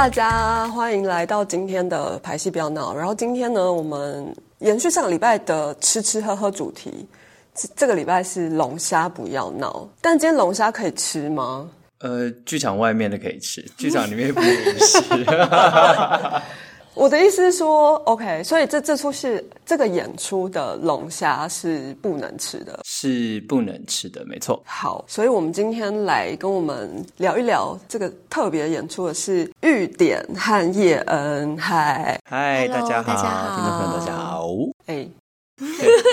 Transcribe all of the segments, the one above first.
大家欢迎来到今天的排戏不要闹。然后今天呢，我们延续上个礼拜的吃吃喝喝主题，这这个礼拜是龙虾不要闹。但今天龙虾可以吃吗？呃，剧场外面的可以吃，剧场里面不能吃。我的意思是说，OK，所以这这出戏这个演出的龙虾是不能吃的。是不能吃的，没错。好，所以我们今天来跟我们聊一聊这个特别演出的是玉典和叶恩。嗨，嗨，大家好，大家好听众朋友大家好。哎，对，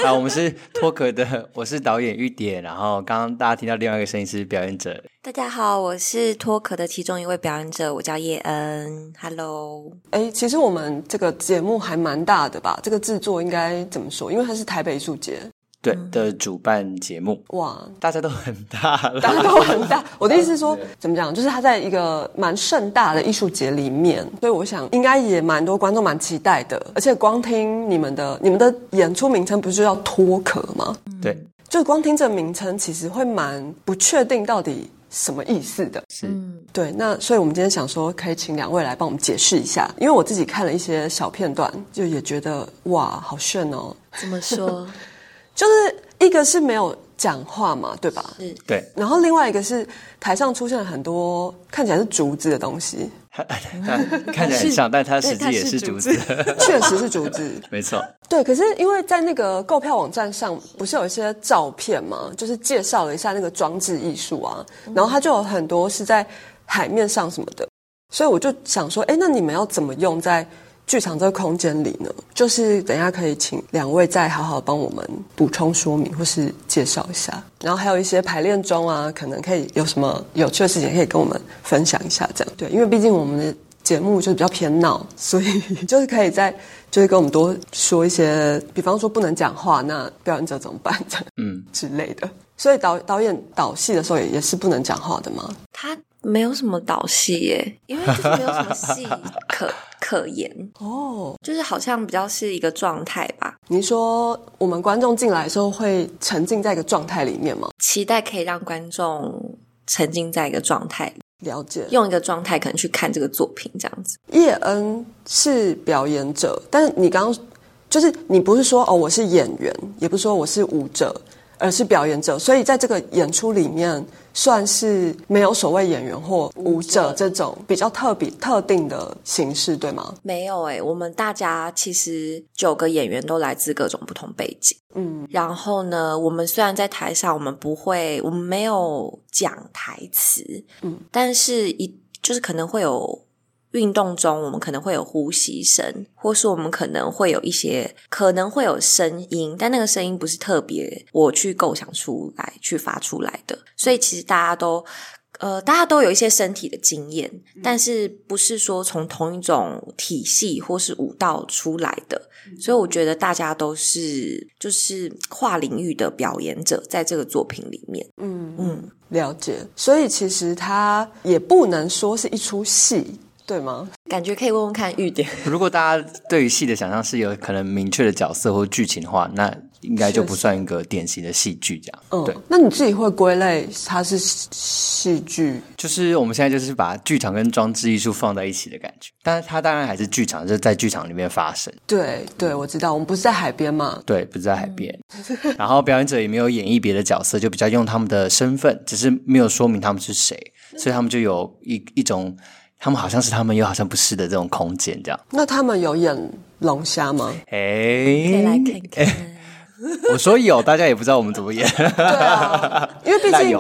好，我们是脱壳的，我是导演玉典，然后刚刚大家听到另外一个声音是表演者，大家好，我是脱壳的其中一位表演者，我叫叶恩。Hello，哎，其实我们这个节目还蛮大的吧？这个制作应该怎么说？因为它是台北艺术节，对嗯的主办节目，哇，大家都很大了，大家都很大。我的意思是说，怎么讲？就是它在一个蛮盛大的艺术节里面，所以我想应该也蛮多观众蛮期待的。而且光听你们的你们的演出名称不是就叫脱壳吗？对，就光听这名称，其实会蛮不确定到底什么意思的。是，嗯，对，那所以我们今天想说，可以请两位来帮我们解释一下，因为我自己看了一些小片段，就也觉得哇，好炫哦！怎么说？就是一个是没有讲话嘛，对吧？是。对，然后另外一个是台上出现了很多看起来是竹子的东西，看起来很像，但它实际也是竹子，确实是竹子。没错，对，可是因为在那个购票网站上，不是有一些照片嘛？就是介绍了一下那个装置艺术啊，然后它就有很多是在海面上什么的，所以我就想说，哎，那你们要怎么用在剧场这个空间里呢？就是等一下可以请两位再好好帮我们补充说明或是介绍一下，然后还有一些排练中啊，可能可以有什么有趣的事情可以跟我们分享一下，这样对，因为毕竟我们的。节目就是比较偏闹，所以就是可以在就是跟我们多说一些，比方说不能讲话，那表演者怎么办这样嗯，之类的。所以导导演导戏的时候也也是不能讲话的吗？他没有什么导戏耶，因为就是没有什么戏 可可言，哦，就是好像比较是一个状态吧。你说我们观众进来的时候会沉浸在一个状态里面吗？期待可以让观众沉浸在一个状态里，了解。用一个状态可能去看这个作品，这样子。叶恩是表演者，但是你刚刚就是你不是说哦我是演员，也不是说我是舞者，而是表演者，所以在这个演出里面算是没有所谓演员或舞者这种比较特别特定的形式，对吗？没有诶，我们大家其实九个演员都来自各种不同背景。嗯，然后呢，我们虽然在台上，我们不会，我们没有讲台词，嗯，但是一就是可能会有运动中，我们可能会有呼吸声，或是我们可能会有一些可能会有声音，但那个声音不是特别我去构想出来、去发出来的，所以其实大家都。呃，大家都有一些身体的经验，但是不是说从同一种体系或是舞蹈出来的，所以我觉得大家都是就是跨领域的表演者，在这个作品里面，嗯。嗯，了解。所以其实它也不能说是一出戏，对吗？感觉可以问问看玉典。如果大家对于戏的想象是有可能明确的角色或剧情的话，那应该就不算一个典型的戏剧这样。嗯，对，那你自己会归类它是戏剧？就是我们现在就是把剧场跟装置艺术放在一起的感觉，但是它当然还是剧场，就是在剧场里面发生。对对，我知道，我们不是在海边嘛。对，不是在海边。然后表演者也没有演绎别的角色，就比较用他们的身份，只是没有说明他们是谁，所以他们就有一一种他们好像是他们，又好像不是的这种空间，这样。那他们有演龙虾吗？可以来哎，看看。我说有，大家也不知道我们怎么演。对啊，因为毕竟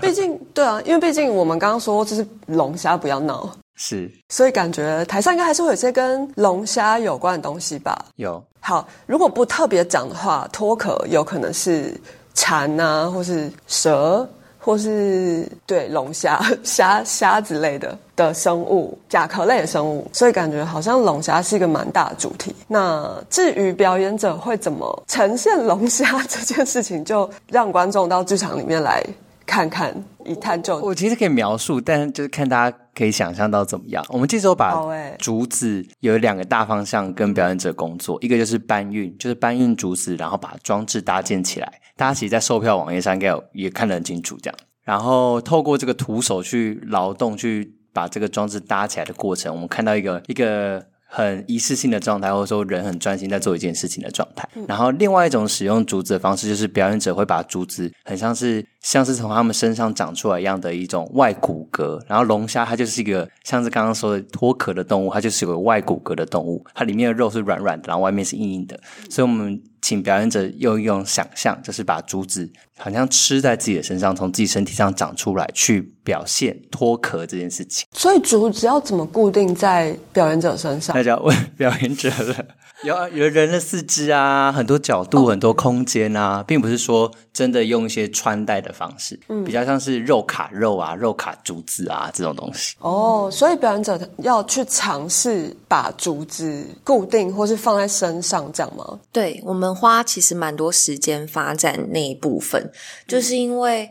毕竟对啊，因为毕竟我们刚刚说就是龙虾不要闹，是所以感觉台上应该还是会有些跟龙虾有关的东西吧。有，好，如果不特别讲的话，脱壳有可能是蝉啊，或是蛇，或是对龙虾、虾虾之类的的生物，甲壳类的生物，所以感觉好像龙虾是一个蛮大的主题。那至于表演者会怎么呈现龙虾这件事情，就让观众到剧场里面来看看，一探究竟我其实可以描述，但就是看大家可以想象到怎么样。我们这时候把竹子有两个大方向跟表演者工作，一个就是搬运，就是搬运竹子，然后把装置搭建起来。大家其实，在售票网页上应该有也看得很清楚这样。然后透过这个徒手去劳动去把这个装置搭起来的过程，我们看到一个一个。很仪式性的状态，或者说人很专心在做一件事情的状态。然后另外一种使用竹子的方式，就是表演者会把竹子很像是像是从他们身上长出来一样的一种外骨骼。然后龙虾它就是一个像是刚刚说的脱壳的动物，它就是有个外骨骼的动物，它里面的肉是软软的，然后外面是硬硬的。所以我们。请表演者用一种想象，就是把竹子好像吃在自己的身上，从自己身体上长出来，去表现脱壳这件事情。所以竹子要怎么固定在表演者身上？那就要问表演者了。有 有人的四肢啊，很多角度，很多空间啊，并不是说真的用一些穿戴的方式，嗯，比较像是肉卡肉啊，肉卡竹子啊这种东西。哦，所以表演者要去尝试把竹子固定或是放在身上，这样吗？对，我们花其实蛮多时间发展那一部分，就是因为。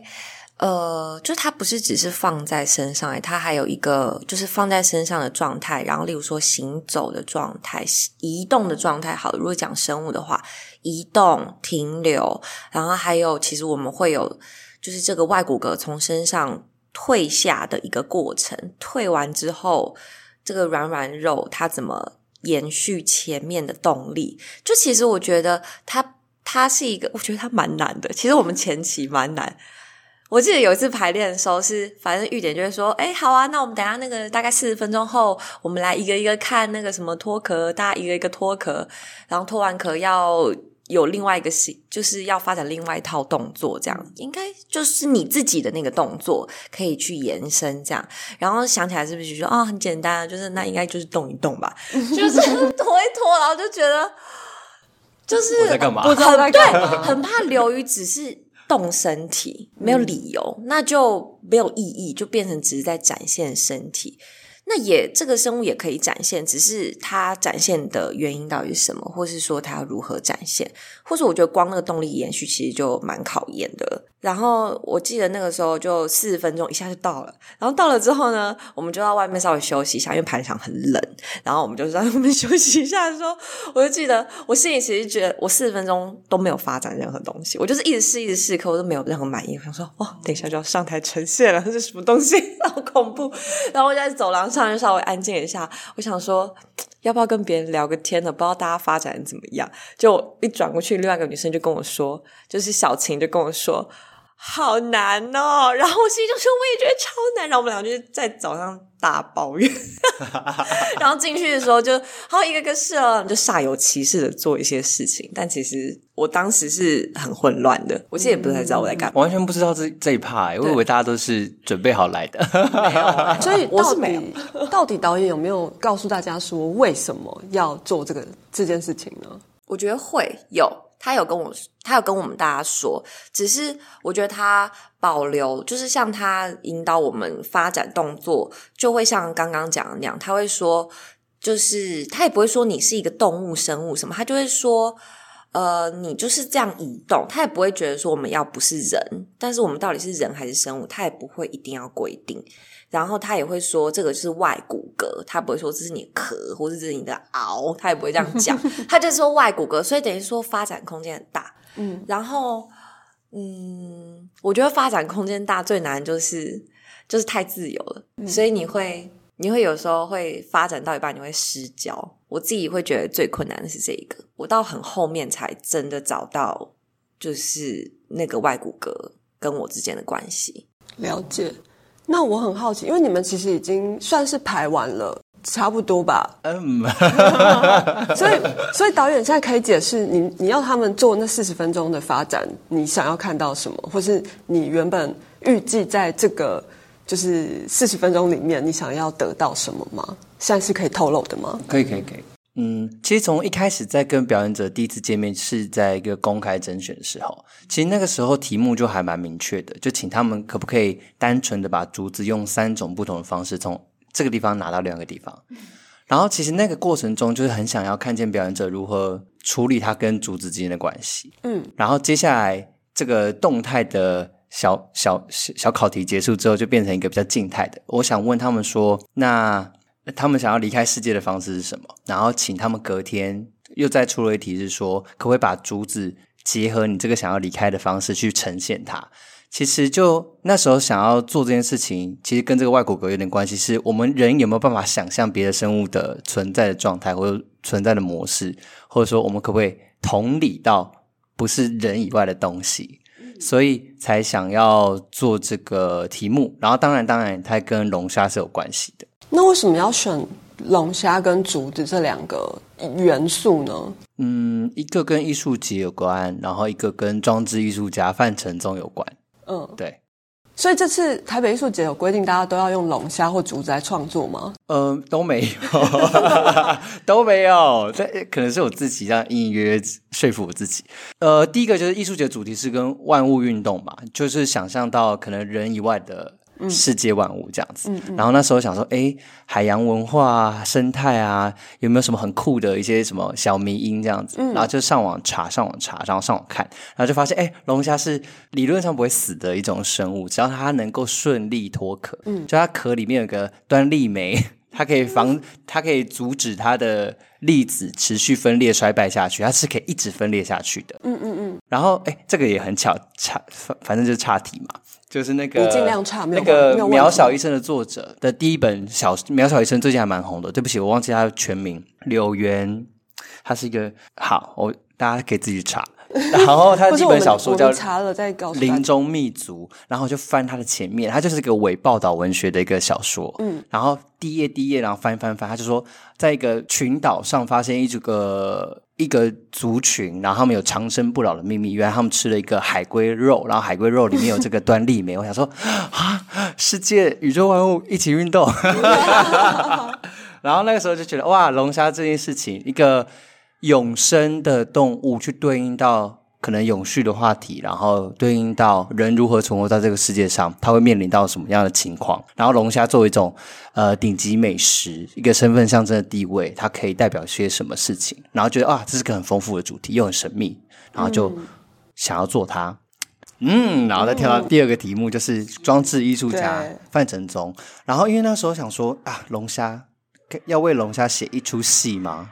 呃，就它不是只是放在身上，它还有一个就是放在身上的状态。然后，例如说行走的状态、移动的状态。好，如果讲生物的话，移动、停留，然后还有，其实我们会有就是这个外骨骼从身上退下的一个过程。退完之后，这个软软肉它怎么延续前面的动力？就其实我觉得它它是一个，我觉得它蛮难的。其实我们前期蛮难。我记得有一次排练的时候，是反正玉典就会说：“哎，好啊，那我们等下那个大概四十分钟后，我们来一个一个看那个什么脱壳，大家一个一个脱壳，然后脱完壳要有另外一个是，就是要发展另外一套动作，这样应该就是你自己的那个动作可以去延伸这样。然后想起来是不是说啊，很简单，就是那应该就是动一动吧，就是 拖一拖，然后就觉得就是我在干嘛？不知道在干嘛，很怕流于只是。”动身体没有理由，那就没有意义，就变成只是在展现身体。那也这个生物也可以展现，只是它展现的原因到底是什么，或是说它要如何展现，或者我觉得光那个动力延续其实就蛮考验的。然后我记得那个时候就四十分钟一下就到了，然后到了之后呢，我们就到外面稍微休息一下，因为排场很冷。然后我们就在外面 休息一下的时候，我就记得我心里其实觉得我四十分钟都没有发展任何东西，我就是一直试一直试，可我都没有任何满意。我想说哇，等一下就要上台呈现了，这是什么东西？好恐怖！然后我在走廊上就稍微安静一下，我想说要不要跟别人聊个天呢？不知道大家发展怎么样？就一转过去，另外一个女生就跟我说，就是小晴就跟我说。好难哦，然后我心里就说，我也觉得超难。然后我们俩就在早上大抱怨，然后进去的时候就好一个个试了，就煞有其事的做一些事情。但其实我当时是很混乱的，我其实也不太知道我在干嘛，完全不知道这这一趴。我以为大家都是准备好来的，所以到底到底导演有没有告诉大家说为什么要做这个这件事情呢？我觉得会有。他有跟我，他有跟我们大家说，只是我觉得他保留，就是像他引导我们发展动作，就会像刚刚讲的那样，他会说，就是他也不会说你是一个动物生物什么，他就会说，呃，你就是这样移动，他也不会觉得说我们要不是人，但是我们到底是人还是生物，他也不会一定要规定。然后他也会说，这个就是外骨骼，他不会说这是你的壳，或者这是你的螯，他也不会这样讲，他就说外骨骼，所以等于说发展空间很大。嗯，然后嗯，我觉得发展空间大最难就是就是太自由了，所以你会你会有时候会发展到一半你会失焦，我自己会觉得最困难的是这一个，我到很后面才真的找到就是那个外骨骼跟我之间的关系，了解。那我很好奇，因为你们其实已经算是排完了，差不多吧？嗯，所以所以导演现在可以解释，你你要他们做那四十分钟的发展，你想要看到什么，或是你原本预计在这个就是四十分钟里面，你想要得到什么吗？现在是可以透露的吗？可以，可以，可以。嗯，其实从一开始在跟表演者第一次见面是在一个公开甄选的时候，其实那个时候题目就还蛮明确的，就请他们可不可以单纯的把竹子用三种不同的方式从这个地方拿到另一个地方。然后其实那个过程中就是很想要看见表演者如何处理他跟竹子之间的关系。嗯，然后接下来这个动态的小小小小考题结束之后，就变成一个比较静态的。我想问他们说，那。他们想要离开世界的方式是什么？然后请他们隔天又再出了一题，是说可不可以把竹子结合你这个想要离开的方式去呈现它？其实就那时候想要做这件事情，其实跟这个外骨骼有点关系，是我们人有没有办法想象别的生物的存在的状态或者存在的模式，或者说我们可不可以同理到不是人以外的东西，所以才想要做这个题目。然后当然当然，它跟龙虾是有关系的。那为什么要选龙虾跟竹子这两个元素呢？嗯，一个跟艺术节有关，然后一个跟装置艺术家范承宗有关。嗯，对，所以这次台北艺术节有规定大家都要用龙虾或竹子来创作吗？呃，都没有 都没有。这可能是我自己这样隐隐约约说服我自己。呃，第一个就是艺术节主题是跟万物运动嘛，就是想象到可能人以外的世界万物这样子。然后那时候想说，哎，海洋文化、啊、生态啊，有没有什么很酷的一些什么小迷音这样子？然后就上网查，上网查，然后上网看，然后就发现，哎，龙虾是理论上不会死的一种生物，只要它能够顺利脱壳，嗯，就它壳里面有个端粒酶。它可以防，它可以阻止它的粒子持续分裂衰败下去，它是可以一直分裂下去的。嗯嗯嗯。然后，哎，这个也很巧，差反反正就是差题嘛，就是那个你尽量差那个渺小医生的作者的第一本小渺小医生最近还蛮红的。对不起，我忘记他的全名，柳原，他是一个好，我大家可以自己查。然后他的第一或是我们本小说叫我们查了再告诉。林中密族，然后就翻他的前面，他就是一个伪报道文学的一个小说。嗯，然后第一页第一页，然后翻翻翻，他就说，在一个群岛上发现一这个一个族群，然后他们有长生不老的秘密，原来他们吃了一个海龟肉，然后海龟肉里面有这个端粒酶。我想说 啊，世界宇宙万物一起运动。然后那个时候就觉得哇，龙虾这件事情，一个永生的动物去对应到可能永续的话题，然后对应到人如何存活在这个世界上，它会面临到什么样的情况？然后龙虾作为一种呃顶级美食，一个身份象征的地位，它可以代表些什么事情？然后觉得啊，这是个很丰富的主题，又很神秘，然后就想要做它。嗯，然后再跳到第二个题目，就是装置艺术家范承宗。然后因为那时候想说啊，龙虾要为龙虾写一出戏吗？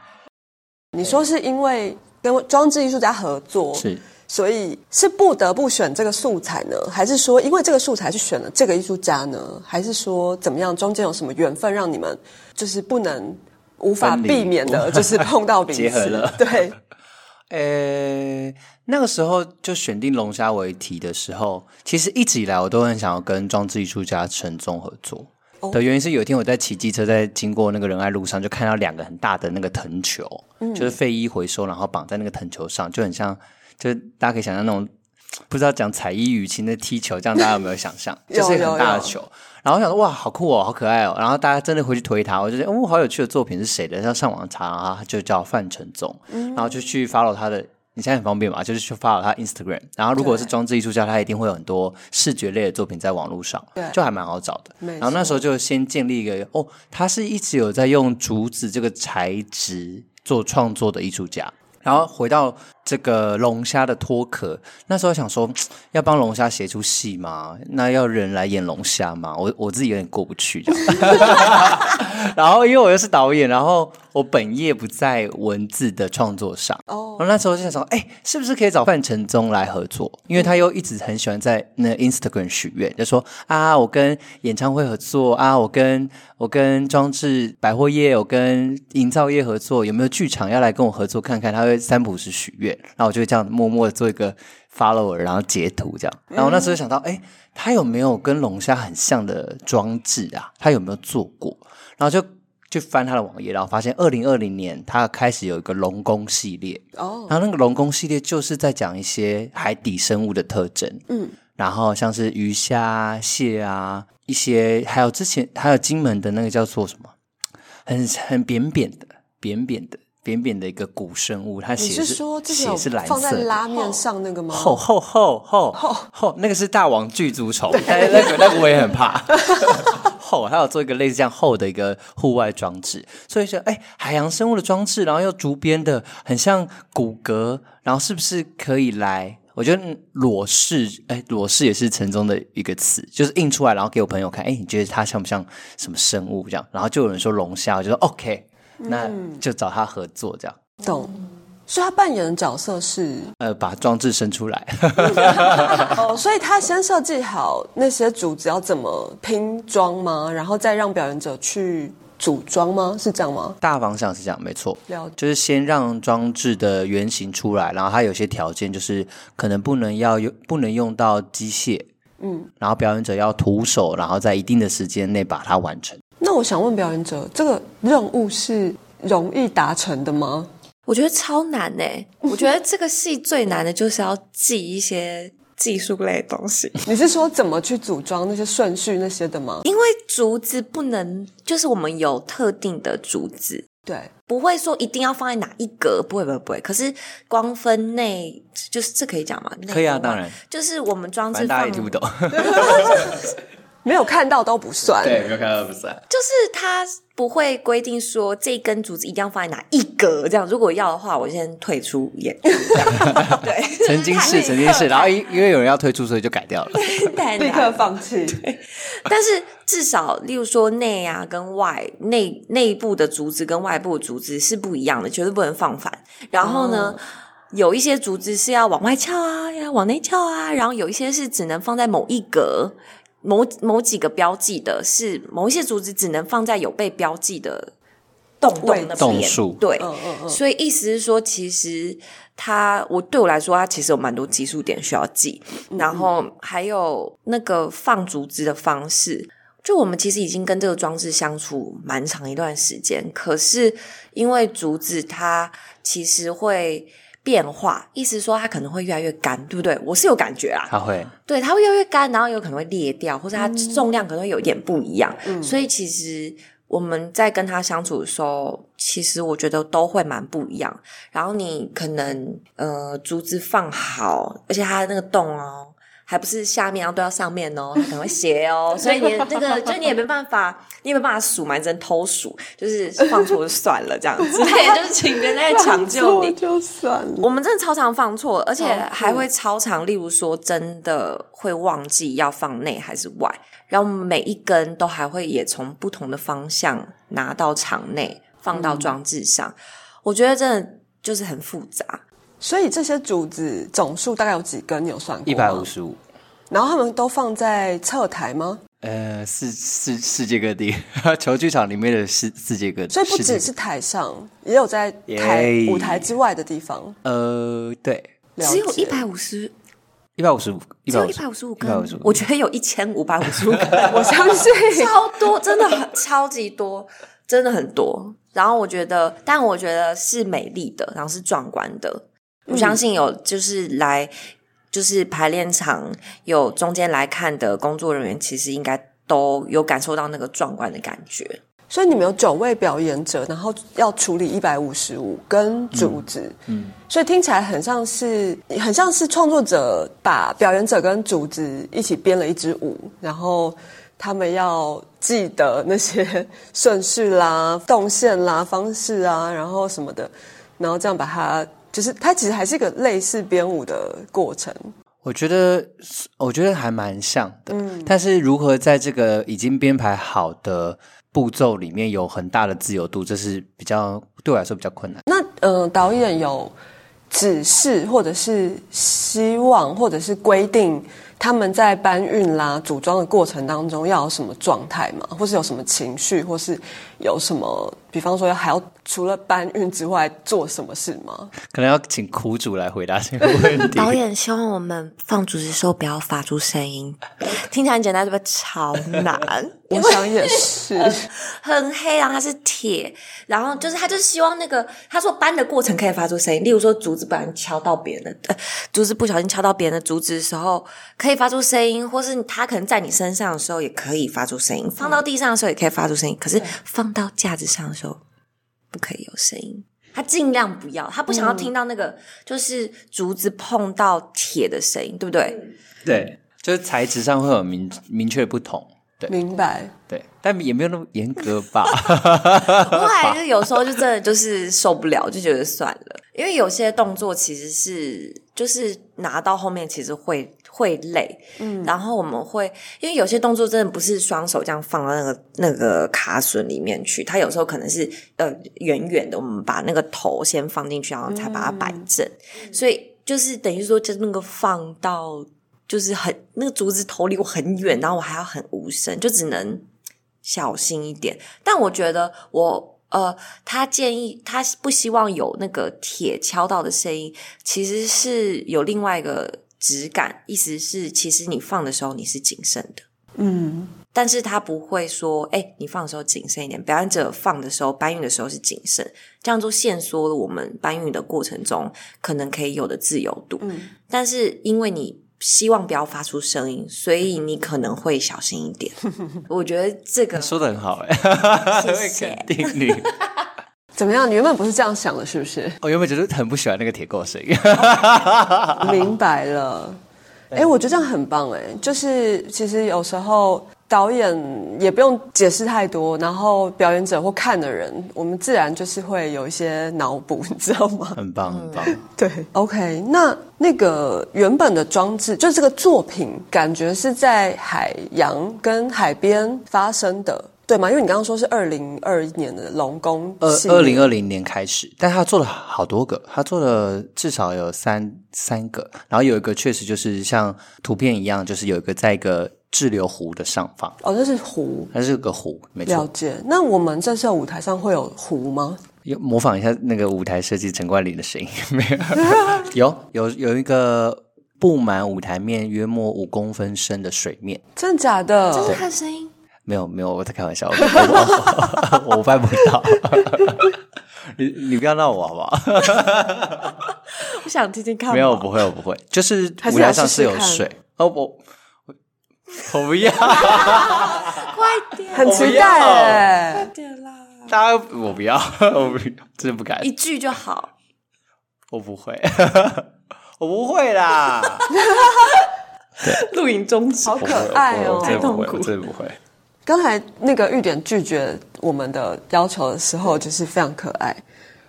你说是因为跟装置艺术家合作，是所以是不得不选这个素材呢，还是说因为这个素材去选了这个艺术家呢？还是说怎么样？中间有什么缘分让你们就是不能无法避免的，就是碰到彼此？结合了对，呃，那个时候就选定龙虾为题的时候，其实一直以来我都很想要跟装置艺术家陈宗合作。哦的原因是有一天我在骑机车，在经过那个仁爱路上，就看到两个很大的那个藤球，就是废衣回收，然后绑在那个藤球上，就很像，就是大家可以想象那种不知道讲彩衣雨晴的踢球，这样大家有没有想象？有 就是一个很大的球。然后我想说哇，好酷哦，好可爱哦。然后大家真的回去推他，我就觉得哦，好有趣的作品是谁的？要上网查啊，他就叫范承宗，然后就去 follow 他的。你现在很方便嘛，就是去 follow 他 Instagram。然后如果是装置艺术家，他一定会有很多视觉类的作品在网络上对，就还蛮好找的。然后那时候就先建立一个哦，他是一直有在用竹子这个材质做创作的艺术家。然后回到这个龙虾的脱壳，那时候想说 要帮龙虾写出戏吗？那要人来演龙虾吗？我我自己有点过不去这样。然后因为我又是导演，然后我本业不在文字的创作上，哦然后那时候就想说，哎，是不是可以找范承宗来合作？因为他又一直很喜欢在那 Instagram 许愿，就说啊，我跟演唱会合作啊，我跟我跟装置百货业，我跟营造业合作，有没有剧场要来跟我合作看看？他会三不时许愿，然后我就会这样默默的做一个 follower，然后截图这样。然后那时候想到，哎，他有没有跟龙虾很像的装置啊？他有没有做过？然后就去翻他的网页，然后发现二零二零年他开始有一个龙宫系列，哦，然后那个龙宫系列就是在讲一些海底生物的特征，嗯，然后像是鱼虾、蟹啊，一些还有之前还有金门的那个叫做什么，很很扁扁的、扁扁的、扁扁的一个古生物，它你是血是说之前有血是蓝放在。拉面上那个吗？厚厚厚厚厚，那个是大王巨足虫，但是那个那个我也很怕。厚，还有做一个类似这样厚的一个户外装置，所以说，哎，海洋生物的装置，然后又竹编的，很像骨骼，然后是不是可以来？我觉得嗯裸视，哎，裸视也是城中的一个词，就是印出来，然后给我朋友看，哎，你觉得它像不像什么生物？这样，然后就有人说龙虾，我就说 OK，那就找他合作这样。懂。所以他扮演的角色是呃，把装置生出来。哦，所以他先设计好那些组子要怎么拼装吗？然后再让表演者去组装吗？是这样吗？大方向是这样，没错。了解。就是先让装置的原型出来，然后它有些条件，就是可能不能要用，不能用到机械，嗯，然后表演者要徒手，然后在一定的时间内把它完成。那我想问表演者，这个任务是容易达成的吗？我觉得超难呢、我觉得这个戏最难的就是要记一些技术类的东西，你是说怎么去组装那些顺序那些的吗？因为竹子不能，就是我们有特定的竹子，对，不会说一定要放在哪一格，不会不会不会。可是光分内，就是这可以讲吗？可以啊当然，就是我们装反置放大家也听不懂。没有看到都不算。对，没有看到不算。就是它不会规定说这根竹子一定要放在哪一格这样。如果要的话，我先退出演出。对，曾经是，曾经是，然后因因为有人要退出，所以就改掉了。太立刻放弃。但是至少，例如说内啊跟外内内部的竹子跟外部的竹子是不一样的，绝对不能放反。然后呢，有一些竹子是要往外翘啊，要往内翘啊，然后有一些是只能放在某一格。某某几个标记的是某一些竹子只能放在有被标记的洞洞那边，对，嗯嗯嗯。所以意思是说，其实它我对我来说，它其实有蛮多技术点需要记，然后还有那个放竹子的方式。就我们其实已经跟这个装置相处蛮长一段时间，可是因为竹子它其实会变化，意思是说它可能会越来越干，对不对？我是有感觉啦，它会，对，它会越来越干，然后有可能会裂掉，或者它重量可能会有一点不一样。所以其实我们在跟它相处的时候，其实我觉得都会蛮不一样。然后你可能呃竹子放好，而且它那个洞哦。还不是下面，然后都要上面哦，它可能会斜哦，所以你的这个，就你也没办法，你也没办法数嘛，你只能偷数，就是放错就算了这样子，对，就是请别人来抢救你。就算了。我们真的超常放错，而且还会超常，例如说真的会忘记要放内还是外，然后每一根都还会也从不同的方向拿到场内放到装置上，我觉得真的就是很复杂。所以这些竹子总数大概有几根？你有算过吗一百五。十五。然后他们都放在侧台吗？呃，世世世界各地 球剧场里面的世世界各地，所以不只是台上，也有在台耶舞台之外的地方。呃，对，只有解一百五十，一百五十五，一只有百一百五十五根155，我觉得有一千五百五十五根，我相信。超多，真的很超级多，真的很多。然后我觉得，但我觉得是美丽的，然后是壮观的。我相信有就是来就是排练场有中间来看的工作人员，其实应该都有感受到那个壮观的感觉。所以你们有九位表演者，然后要处理一百五十五根竹子，嗯，所以听起来很像是很像是创作者把表演者跟竹子一起编了一支舞，然后他们要记得那些 顺序啦、动线啦、方式啊，然后什么的，然后这样把它，就是它其实还是一个类似编舞的过程。我觉得，我觉得还蛮像的。嗯，但是如何在这个已经编排好的步骤里面有很大的自由度，这是比较对我来说比较困难。那呃，导演有指示或者是希望或者是规定他们在搬运啦、组装的过程当中要有什么状态吗？或是有什么情绪，或是有什么，比方说还要除了搬运之外做什么事吗？可能要请苦主来回答这个问题。导演希望我们放竹子的时候不要发出声音，听起来很简单，是不是？超难。我想也是，很黑，然后它是铁，然后就是他就是希望那个他说搬的过程可以发出声音，例如说竹子不然敲到别人的，呃，竹子不小心敲到别人的竹子的时候可以发出声音，或是他可能在你身上的时候也可以发出声音，放到地上的时候也可以发出声音，可是放到架子上的时候不可以有声音。他尽量不要，他不想要听到那个就是竹子碰到铁的声音，对不对？对，就是材质上会有明明确不同。对明白。对，但也没有那么严格吧。后来就有时候就真的就是受不了，就觉得算了，因为有些动作其实是就是拿到后面其实会会累，嗯，然后我们会因为有些动作真的不是双手这样放到那个那个卡榫里面去，它有时候可能是呃远远的，我们把那个头先放进去，然后才把它摆正，所以就是等于说，就那个放到就是很那个竹子头离我很远，然后我还要很无声，就只能小心一点。但我觉得我。呃，他建议他不希望有那个铁敲到的声音，其实是有另外一个质感，意思是其实你放的时候你是谨慎的，嗯，但是他不会说，哎、你放的时候谨慎一点，表演者放的时候搬运的时候是谨慎，这样就限缩了我们搬运的过程中可能可以有的自由度，嗯但是因为你。希望不要发出声音，所以你可能会小心一点。我觉得这个说的很好哎，会谢谢 肯定你。怎么样？你原本不是这样想的，是不是？我原本就是很不喜欢那个铁钩声音，明白了。哎，我觉得这样很棒哎，就是其实有时候导演也不用解释太多，然后表演者或看的人，我们自然就是会有一些脑补，你知道吗？很棒很棒。对，OK，那那个原本的装置，就这个作品，感觉是在海洋跟海边发生的，对吗？因为你刚刚说是二零二一年的龙宫二零二零年开始，但他做了好多个，他做了至少有三三个，然后有一个确实就是像图片一样，就是有一个在一个滞留湖的上方，哦，那是湖，它是个湖，没错。了解。那我们这次的舞台上会有湖吗？有模仿一下那个舞台设计陈冠霖的声音，没有？有有有一个布满舞台面约莫五公分深的水面，真的假的？就是看声音。没有没有，我在开玩笑，我我我办不到。你你不要闹我好不好？我想听听看。没有，我不会，我不会。就是舞台上是有水。哦，我我我不要，快点，很期待快！点啦，大家我不要，我不真的不敢一，句就好。我不会，我不会啦，录影中止好可爱哦我我真不会，太痛苦我真的不会。刚才那个玉点拒绝我们的要求的时候，就是非常可爱。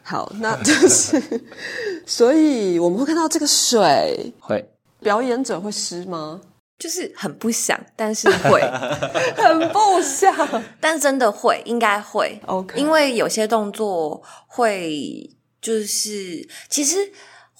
好，那就是，所以我们会看到这个水，会，表演者会湿吗？就是很不想，但是会，很不想。但真的会，应该会。OK 因为有些动作会，就是其实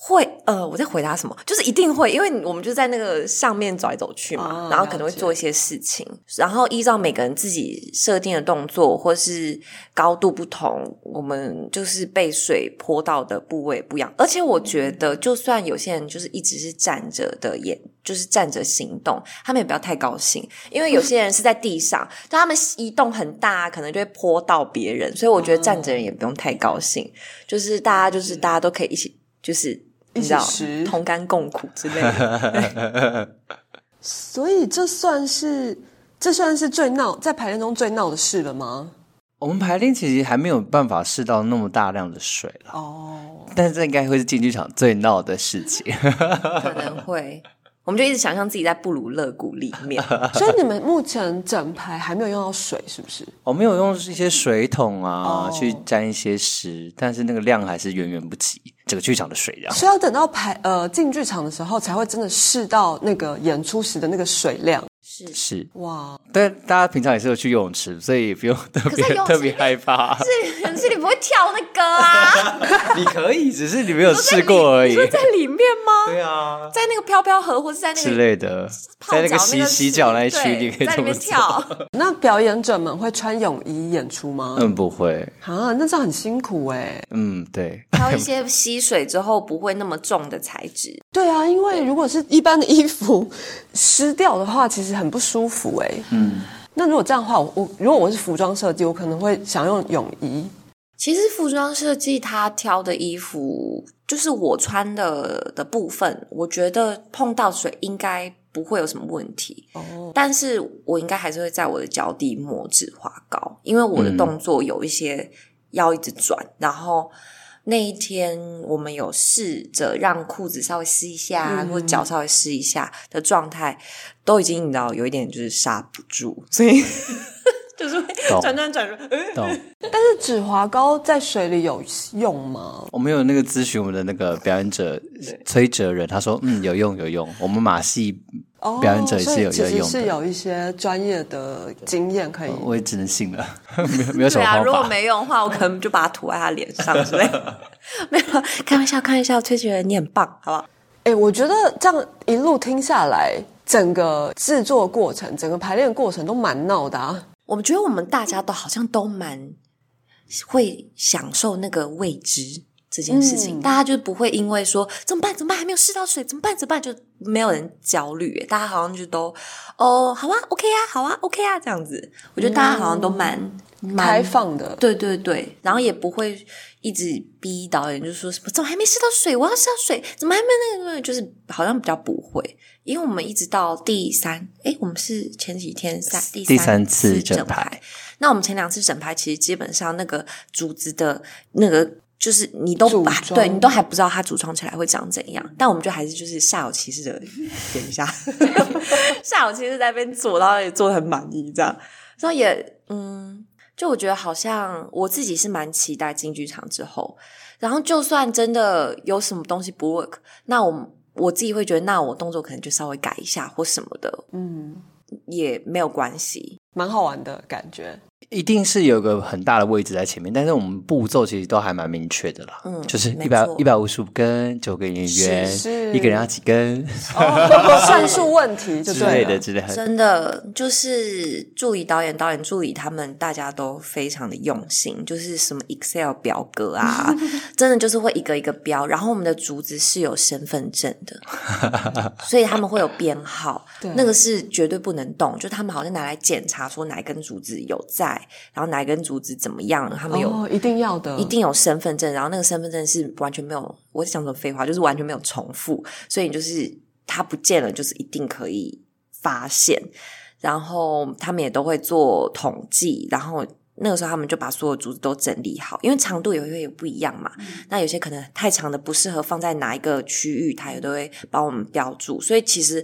会，呃，我在回答什么？就是一定会，因为我们就在那个上面走来走去嘛，哦然后可能会做一些事情，然后依照每个人自己设定的动作或是高度不同，我们就是被水泼到的部位不一样。而且我觉得，就算有些人就是一直是站着的也，就是站着行动，他们也不要太高兴，因为有些人是在地上，但他们移动很大，可能就会泼到别人，所以我觉得站着人也不用太高兴，就是大家就是大家都可以一起，就是一起食同甘共苦之类的。所以这算是这算是最闹在排练中最闹的事了吗？我们排练其实还没有办法试到那么大量的水了，哦，但是这应该会是竞技场最闹的事情。可能会，我们就一直想象自己在布鲁勒谷里面。所以你们目前整排还没有用到水，是不是？我们有用一些水桶啊、哦去沾一些湿，但是那个量还是远远不及这个剧场的水量。是要等到排呃进剧场的时候，才会真的试到那个演出时的那个水量。是是，哇，但大家平常也是有去游泳池，所以也不用特别特别害怕。是，可是你不会跳那个啊？你可以，只是你没有试过而已你。说在里面吗？对啊，在那个飘飘河，或是在那之类的，在那个洗洗脚那一区，对你可以在里面。跳。那表演者们会穿泳衣演出吗？嗯，不会。啊，那这样很辛苦哎。嗯，对。挑一些吸水之后不会那么重的材质。对啊，因为如果是一般的衣服湿掉的话，其实很不舒服哎。嗯，那如果这样的话，我我如果我是服装设计，我可能会想用泳衣。其实服装设计他挑的衣服，就是我穿的的部分，我觉得碰到水应该不会有什么问题。哦，但是我应该还是会在我的脚底抹止滑膏，因为我的动作有一些要一直转，然后那一天我们有试着让裤子稍微湿一下，嗯或者脚稍微湿一下的状态，都已经你知道有一点就是刹不住，所以 就是转转转转。呃懂？但是止滑膏在水里有用吗？我们有那个咨询我们的那个表演者崔哲人，他说嗯有用有用，我们马戏哦表演者也是有所以其实有用的。是有一些专业的经验可以。我也只能信了，没有没有什对啊，么方如果法。没用的话，我可能就把它涂在他脸上之类的。没有，开玩笑，开玩笑。崔觉得你很棒，好不好？哎，我觉得这样一路听下来，整个制作过程、整个排练过程都蛮闹的啊。我们觉得我们大家都好像都蛮会享受那个未知这件事情，嗯大家就不会因为说怎么办怎么办还没有试到水怎么办怎么办就没有人焦虑，大家好像就都哦好啊 OK 啊好啊 OK 啊这样子，我觉得大家好像都蛮、蛮开放的，对对对，然后也不会一直逼导演，就说什么怎么还没试到水？我要试到水，怎么还没那个？就是好像比较不会，因为我们一直到第三，诶，我们是前几天三第第三次次整整排排，那我们前两次整排其实基本上那个竹子的那个。就是你都对你都还不知道它组装起来会长怎样，但我们就还是就是煞有其事的点一下，煞有其事在那边做，然后也做的很满意，这样，所以也嗯，就我觉得好像我自己是蛮期待进剧场之后，然后就算真的有什么东西不 work，那我我自己会觉得，那我动作可能就稍微改一下或什么的，嗯，也没有关系。蛮好玩的感觉。一定是有个很大的位置在前面，但是我们步骤其实都还蛮明确的啦。嗯就是没一百错一百五十五根，九个演员，是一个人要几根哦，算术问题就之类的之类的。真的就是助理导演、导演助理他们大家都非常的用心，就是什么 Excel 表格啊，真的就是会一个一个标。然后我们的竹子是有身份证的，所以他们会有编号对，那个是绝对不能动。就他们好像拿来检查说哪一根竹子有在，然后哪一根竹子怎么样，他们有哦，一定要的，一定有身份证，然后那个身份证是完全没有，我在讲什么废话，就是完全没有重复，所以就是它不见了，就是一定可以发现。然后他们也都会做统计，然后那个时候他们就把所有竹子都整理好，因为长度也会有不一样嘛。那有些可能太长的不适合放在哪一个区域，它也都会帮我们标注。所以其实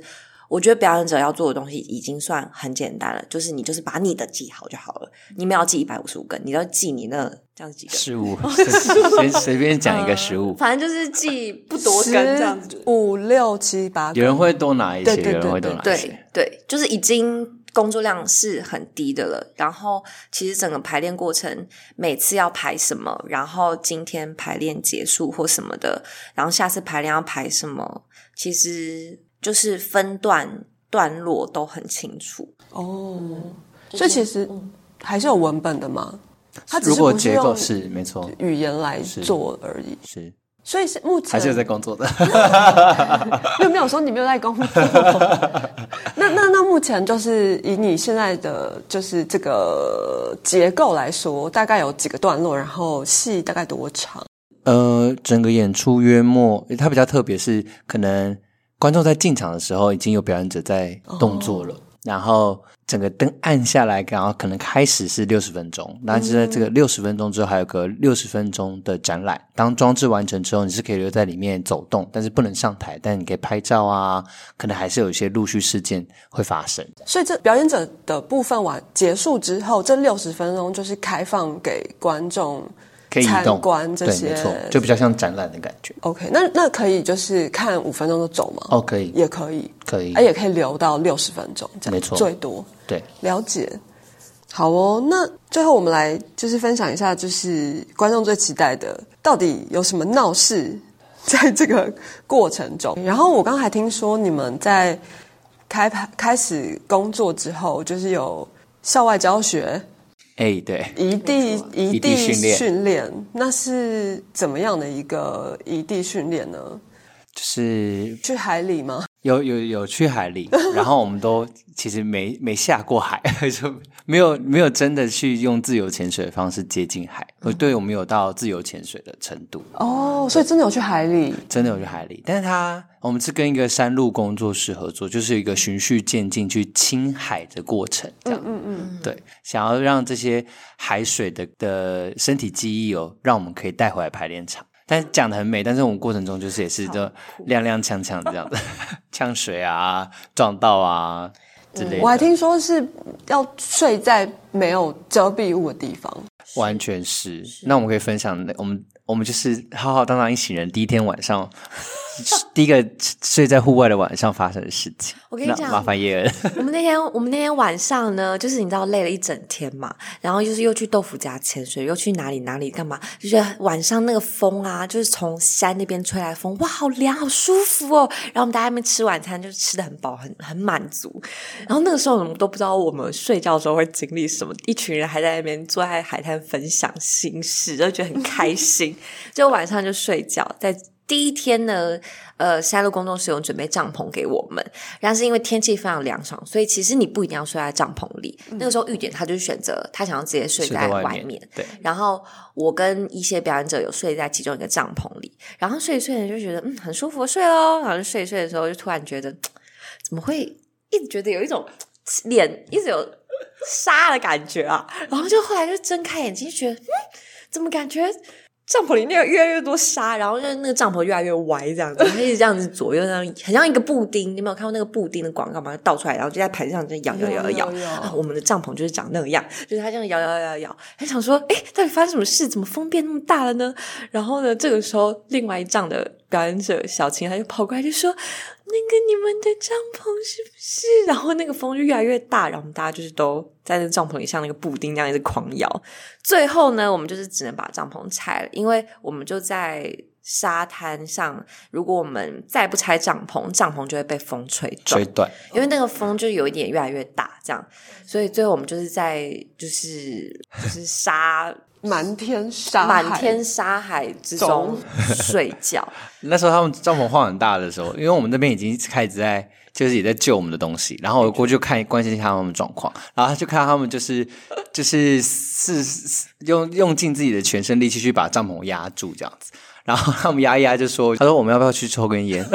我觉得表演者要做的东西已经算很简单了，就是你就是把你的记好就好了。你们要记一百五十五根，你要记你那这样几个。失误 随随便讲一个失误，反正就是记不多根这样子。五六七八根，有人会多拿一些，对对有人会多拿一对些。对，就是已经工作量是很低的了。然后其实整个排练过程，每次要排什么，然后今天排练结束或什么的，然后下次排练要排什么，其实就是分段段落都很清楚。哦，所以其实还是有文本的嘛，它只如果结构是没错，语言来做而已。是所以是目前还是有在工作的。没有没有说你没有在工作。那那那目前就是以你现在的就是这个结构来说，大概有几个段落，然后戏大概多长？呃，整个演出约莫，它比较特别是，可能观众在进场的时候已经有表演者在动作了，然后整个灯暗下来，然后可能开始是六十分钟，那就在这个六十分钟之后，还有个六十分钟的展览。当装置完成之后，你是可以留在里面走动，但是不能上台，但你可以拍照啊，可能还是有一些陆续事件会发生。所以这表演者的部分完结束之后，这六十分钟就是开放给观众参可以移动，对，观这些。没错，就比较像展览的感觉。OK，那那可以就是看五分钟就走吗？哦，可以，也可以，可以哎，，也可以留到六十分钟，这样没错最多。对。了解。好哦，那最后我们来就是分享一下，就是观众最期待的，到底有什么闹事在这个过程中。然后我刚才还听说你们在开拍开始工作之后，就是有校外教学、哎，对，异地异异地地训练训练，那是怎么样的一个异地训练呢？就是去海里吗？有有有去海里，然后我们都其实没没下过海，就没有没有真的去用自由潜水的方式接近海。我对我们有到自由潜水的程度，哦，所以真的有去海里。真的有去海里。但是他我们是跟一个山路工作室合作，就是一个循序渐进去清海的过程，这样。嗯嗯对，想要让这些海水的的身体记忆哦，让我们可以带回来排练场。但是讲的很美，但是我们过程中就是也是就踉踉跄跄这样子，呛水啊、撞到啊，之类的。我还听说是要睡在没有遮蔽物的地方。完全是。那我们可以分享，我们我们就是浩浩荡荡一行人第一天晚上，第一个睡在户外的晚上发生的事情。我跟你讲麻烦叶儿，我们那天我们那天晚上呢，就是你知道累了一整天嘛，然后就是又去豆腐家潜水，又去哪里哪里干嘛，就觉得晚上那个风啊，就是从山那边吹来风，哇，好凉，好舒服哦。然后我们大家在那边吃晚餐，就是吃的很饱，很很满足。然后那个时候我们都不知道我们睡觉的时候会经历什么，一群人还在那边坐在海滩分享心事，就觉得很开心。就晚上就睡觉，在第一天呢，呃，山路工作室有准备帐篷给我们，然后是因为天气非常凉爽，所以其实你不一定要睡在帐篷里。那个时候玉典他就选择他想要直接睡睡在在外面外面，对。然后我跟一些表演者有睡在其中一个帐篷里，然后睡一睡呢就觉得嗯很舒服，睡喽。然后就睡一睡的时候就突然觉得 怎么会一直觉得有一种 脸一直有沙的感觉啊，然后就后来就睁开眼睛，就觉得 嗯怎么感觉帐篷里面有越来越多沙，然后就那个帐篷越来越歪，这样子，它一直这样子左右这样，很像一个布丁。你有没有看过那个布丁的广告吗？倒出来，然后就在盘上这样摇摇摇摇有有有啊我们的帐篷就是长那个样，就是它这样摇摇摇摇，还想说，哎，到底发生什么事？怎么风变那么大了呢？然后呢，这个时候另外一帐的表演者小青，他就跑过来就说：“那个你们的帐篷是不是？”然后那个风就越来越大，然后我们大家就是都在那个帐篷里像那个布丁那样一直狂摇。最后呢，我们就是只能把帐篷拆了，因为我们就在沙滩上，如果我们再不拆帐篷，帐篷就会被风吹断吹。断。因为那个风就有一点越来越大，这样，所以最后我们就是在就是就是沙 满天沙，满天沙海之中 睡觉。那时候他们帐篷晃很大的时候，因为我们那边已经开始在，就是也在救我们的东西，然后我过去看关心一下他们的状况，然后他就看到他们就是就是是是用用尽自己的全身力气去把帐篷压住这样子。然后他们压一压就说：“他说我们要不要去抽根烟？”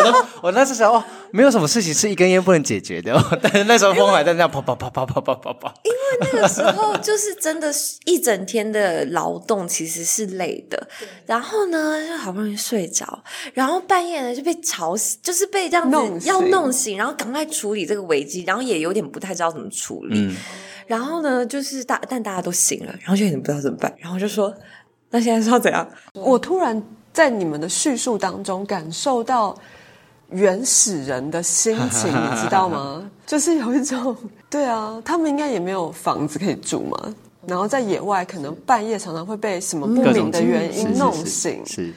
我那时候哦，没有什么事情是一根烟不能解决的、哦，但是那时候风还在那啪啪啪啪啪啪啪啪因为。那个时候就是真的是一整天的劳动其实是累的，然后呢就好不容易睡着，然后半夜呢就被吵醒，就是被这样弄醒子要弄醒，然后赶快处理这个危机，然后也有点不太知道怎么处理。嗯，然后呢，就是大但大家都醒了，然后就有点不知道怎么办，然后就说那现在是要怎样？我突然在你们的叙述当中感受到原始人的心情，你知道吗？就是有一种，对啊，他们应该也没有房子可以住嘛，然后在野外可能半夜常常会被什么不明的原因是是是弄醒，是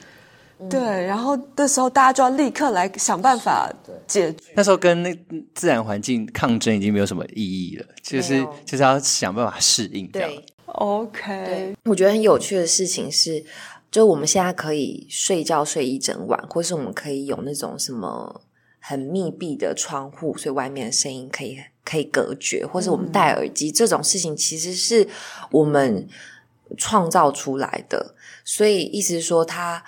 对，然后那时候大家就要立刻来想办法解决。那时候跟那自然环境抗争已经没有什么意义了，就是就是要想办法适应这样。对，OK，我觉得很有趣的事情是，就我们现在可以睡觉睡一整晚，或是我们可以有那种什么很密闭的窗户，所以外面的声音可以可以隔绝，或是我们戴耳机、这种事情，其实是我们创造出来的。所以意思是说，它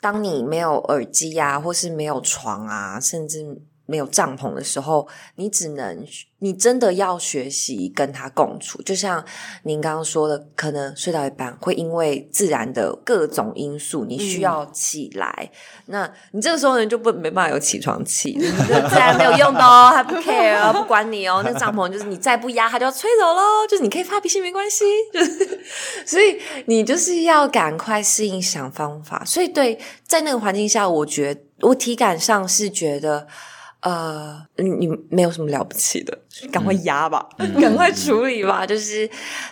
当你没有耳机啊，或是没有床啊，甚至没有帐篷的时候，你只能，你真的要学习跟他共处。就像您刚刚说的，可能睡到一半会因为自然的各种因素，你需要起来，那你这个时候呢就不没办法有起床气，自然没有用的哦，他不 care 哦，不管你哦，那帐篷就是你再不压，它就要吹走喽，就是你可以发脾气没关系，就是所以你就是要赶快适应，想方法。所以对，在那个环境下，我觉得我体感上是觉得，呃，你你没有什么了不起的，赶快压吧，赶快处理吧，就是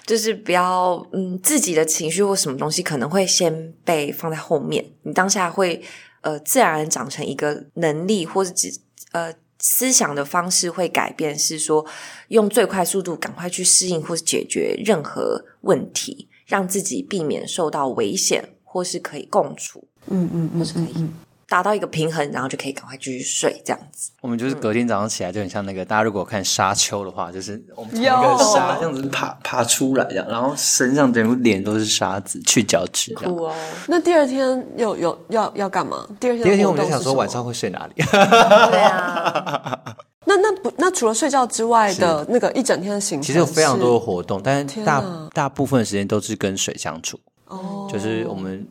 就是不要嗯自己的情绪或什么东西可能会先被放在后面，你当下会呃自然而然长成一个能力，或是只呃。思想的方式会改变，是说用最快速度赶快去适应或是解决任何问题，让自己避免受到危险，或是可以共处，嗯嗯。或是可以达到一个平衡，然后就可以赶快继续睡这样子。我们就是隔天早上起来就很像那个，大家如果看沙丘的话，就是我们从一有。个沙这样子。爬爬出来这样，然后身上整个脸都是沙子，去角质这样。酷哦，那第二天有有要要干嘛？第二天第二天我们就想说晚上会睡哪里？对啊，那那不那除了睡觉之外的那个一整天的行程，其实有非常多的活动，但是大大部分时间都是跟水相处，哦，就是我们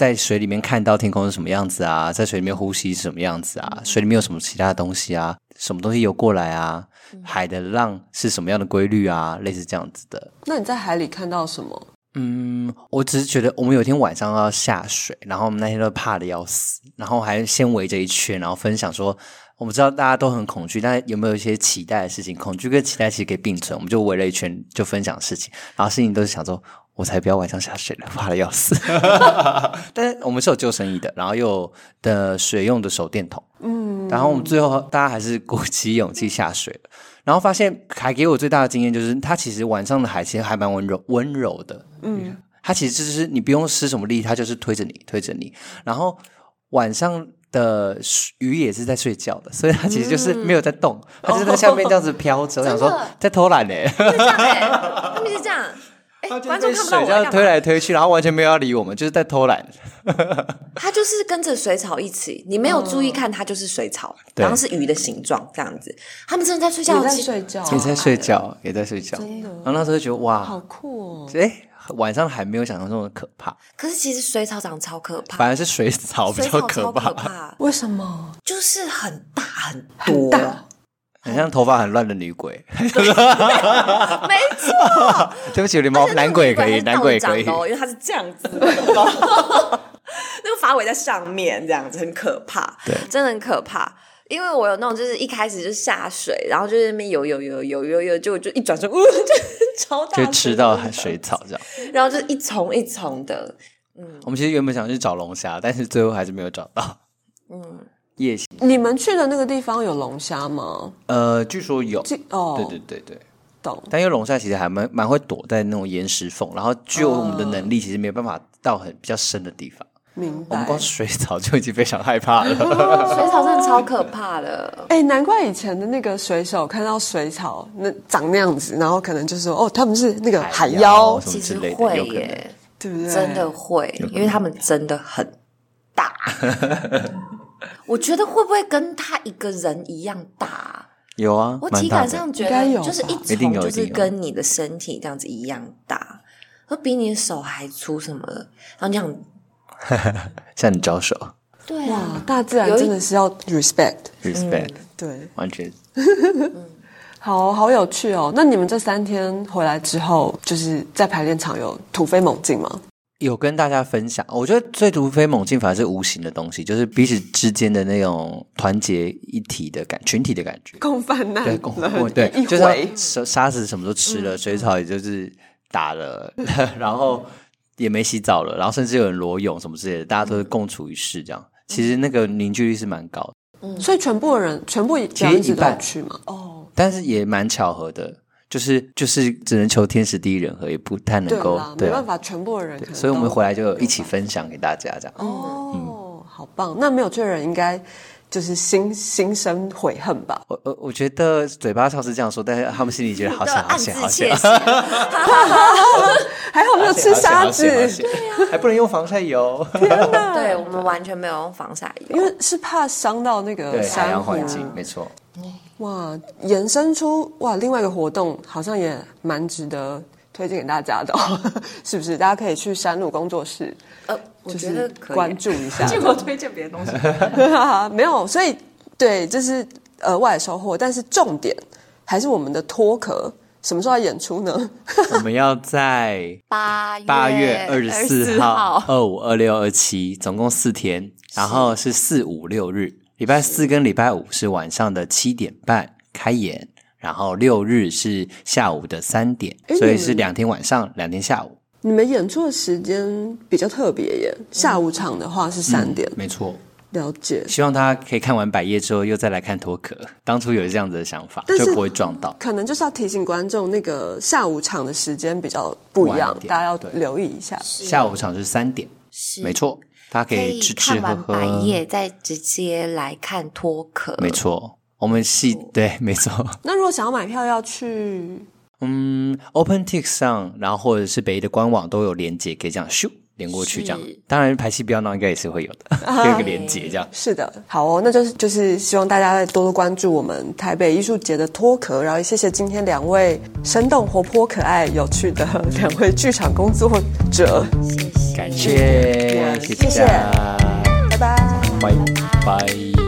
在水里面看到天空是什么样子啊，在水里面呼吸是什么样子啊，水里面有什么其他的东西啊，什么东西游过来啊，海的浪是什么样的规律啊，类似这样子的。那你在海里看到什么？嗯，我只是觉得我们有一天晚上要下水，然后我们那天都怕的要死，然后还先围着一圈，然后分享说，我们知道大家都很恐惧，但有没有一些期待的事情？恐惧跟期待其实可以并存，我们就围了一圈就分享事情，然后事情都是想说，我才不要晚上下水了，怕的要死。但是我们是有救生衣的，然后又有的水用的手电筒，嗯，然后我们最后大家还是鼓起勇气下水了。然后发现还给我最大的经验就是，它其实晚上的海其实还蛮温柔温柔的。嗯，它其实就是你不用施什么力，它就是推着你推着你。然后晚上的鱼也是在睡觉的，所以它其实就是没有在动，它就在下面这样子飘着。我想说在偷懒呢，是这样哎，他们是这样。观众看不到我这样推来推去，然后完全没有要理我们，就是在偷懒。它就是跟着水草一起，你没有注意看，它就是水草，然后是鱼的形状这样子。他们真的在睡觉，在睡觉，也在睡觉，也在睡觉。真的。然后那时候就觉得哇，好酷哦！哎，晚上还没有想象中的可怕。可是其实水草长超可怕，反而是水草比较可怕。为什么？就是很大很多。很像头发很乱的女鬼，没错。对不起，有猫男鬼也可以，男鬼也可以，因为它是这样子，那个发尾在上面，这样子很可怕，对，真的很可怕。因为我有那种，就是一开始就下水，然后就在那边游游游游游游，就就一转身，呜，就超大，就吃到水草这样，然后就一丛一丛的。嗯，我们其实原本想去找龙虾，但是最后还是没有找到。嗯。夜行，你们去的那个地方有龙虾吗？呃，据说有。哦，对对对对，懂。但因为龙虾其实还蛮蛮会躲在那种岩石缝，然后据我们的能力，其实没有办法到很比较深的地方。明白。我们光水草就已经非常害怕了。水草真的超可怕的。哎，难怪以前的那个水手看到水草那长那样子，然后可能就说哦，他们是那个海妖其实会耶，对不对？真的会，因为他们真的很大。我觉得会不会跟他一个人一样大？有啊，我体感上觉得就是一丛，就是跟你的身体这样子一样大，而比你的手还粗什么的。然后这样 向你招手，对啊，大自然真的是要 respect，respect，对，完全。好好有趣哦。那你们这三天回来之后，就是在排练场有突飞猛进吗？有跟大家分享，我觉得最突飞猛进反而是无形的东西，就是彼此之间的那种团结一体的感，群体的感觉，共犯难，对，共对，就是沙沙子什么都吃了，水草也就是打了，然后也没洗澡了，然后甚至有人裸泳什么之类的，大家都是共处一室，这样，其实那个凝聚力是蛮高的。嗯，所以全部的人全部其实一半去嘛，哦，但是也蛮巧合的。就是就是只能求天时地利人和，也不太能够，没办法全部的人。所以我们回来就一起分享给大家这样。哦，好棒！那没有罪人应该就是心心生悔恨吧？我我我觉得嘴巴上是这样说，但是他们心里觉得好险 好险好险，还好没有吃沙子，还不能用防晒油。天哪！对我们完全没有用防晒油，因为是怕伤到那个海洋环境，没错。哇，延伸出哇，另外一个活动好像也蛮值得推荐给大家的，是不是？大家可以去山路工作室，呃，我觉得关注一下。结果推荐别的东西，没有，所以对，这是额外收获。但是重点还是我们的脱壳，什么时候要演出呢？我们要在八八月二十四号、二五、二六、二七，总共四天，然后是四五六日。礼拜四跟礼拜五是晚上的七点半开演，然后六日是下午的三点，所以是两天晚上，两天下午。你们演出的时间比较特别耶，下午场的话是三点，没错。了解。希望大家可以看完百叶之后，又再来看脱壳。当初有这样子的想法，就不会撞到。可能就是要提醒观众，那个下午场的时间比较不一样，大家要留意一下。下午场是三点，是没错。他可以吃吃喝喝，百叶再直接来看脱壳。没错，我们系对，没错。那如果想要买票，要去嗯，OpenTix 上，然后或者是北艺的官网都有连接，可以这样咻连过去这样。当然，排戏不要闹应该也是会有的，有一个连接这样。是的，好哦，那就是就是希望大家多多关注我们台北艺术节的脱壳，然后也谢谢今天两位生动、活泼、可爱、有趣的两位剧场工作者，谢谢。感谢，谢谢谢大家，拜拜。拜拜。